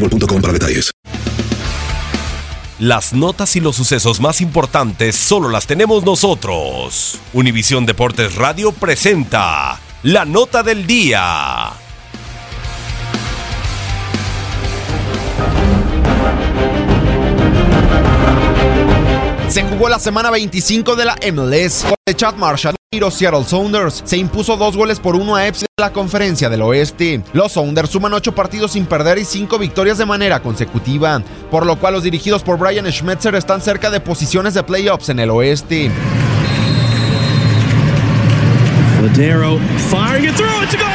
boostmobile.com para detalles. Las notas y los sucesos más importantes solo las tenemos nosotros. Univisión Deportes Radio presenta la nota del día. Se jugó la semana 25 de la MLS. De Chad Marshall Seattle Sounders se impuso dos goles por uno a EPS de la conferencia del oeste. Los Sounders suman ocho partidos sin perder y cinco victorias de manera consecutiva, por lo cual los dirigidos por Brian Schmetzer están cerca de posiciones de playoffs en el oeste. Ladero firing it through. It's a goal.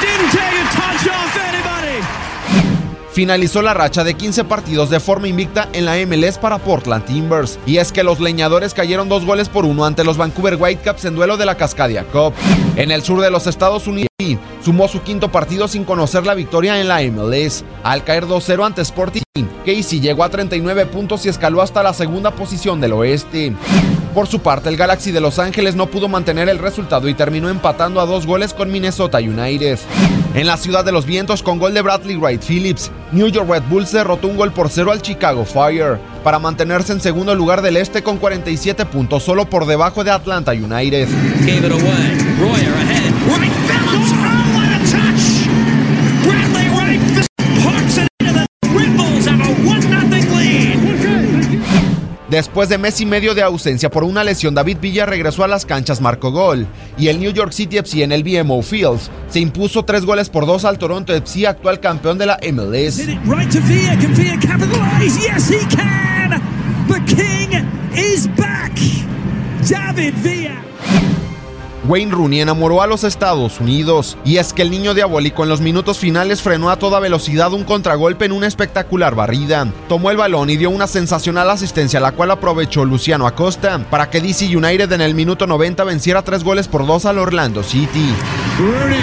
Didn't take a touch off anybody. Finalizó la racha de 15 partidos de forma invicta en la MLS para Portland Timbers. Y es que los leñadores cayeron dos goles por uno ante los Vancouver Whitecaps en duelo de la Cascadia Cup. En el sur de los Estados Unidos, sumó su quinto partido sin conocer la victoria en la MLS. Al caer 2-0 ante Sporting, Casey llegó a 39 puntos y escaló hasta la segunda posición del oeste. Por su parte, el Galaxy de Los Ángeles no pudo mantener el resultado y terminó empatando a dos goles con Minnesota United. En la ciudad de los vientos, con gol de Bradley Wright Phillips, New York Red Bulls derrotó un gol por cero al Chicago Fire para mantenerse en segundo lugar del este con 47 puntos, solo por debajo de Atlanta United. Después de mes y medio de ausencia por una lesión, David Villa regresó a las canchas, marcó gol. Y el New York City FC en el BMO Fields se impuso tres goles por dos al Toronto FC, actual campeón de la MLS. David Villa. Wayne Rooney enamoró a los Estados Unidos. Y es que el niño diabólico en los minutos finales frenó a toda velocidad un contragolpe en una espectacular barrida. Tomó el balón y dio una sensacional asistencia, la cual aprovechó Luciano Acosta para que DC United en el minuto 90 venciera tres goles por dos al Orlando City. Rooney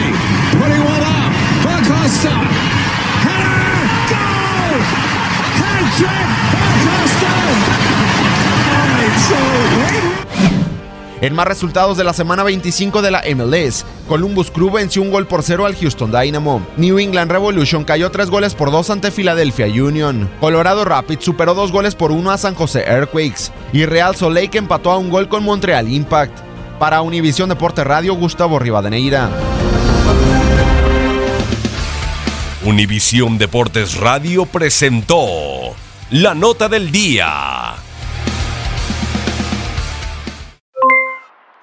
En más resultados de la semana 25 de la MLS, Columbus Crew venció un gol por cero al Houston Dynamo. New England Revolution cayó tres goles por dos ante Philadelphia Union. Colorado Rapids superó dos goles por uno a San José Earthquakes. Y Real Salt Lake empató a un gol con Montreal Impact. Para Univisión Deporte Radio, Gustavo Rivadeneira. Univisión Deportes Radio presentó la nota del día.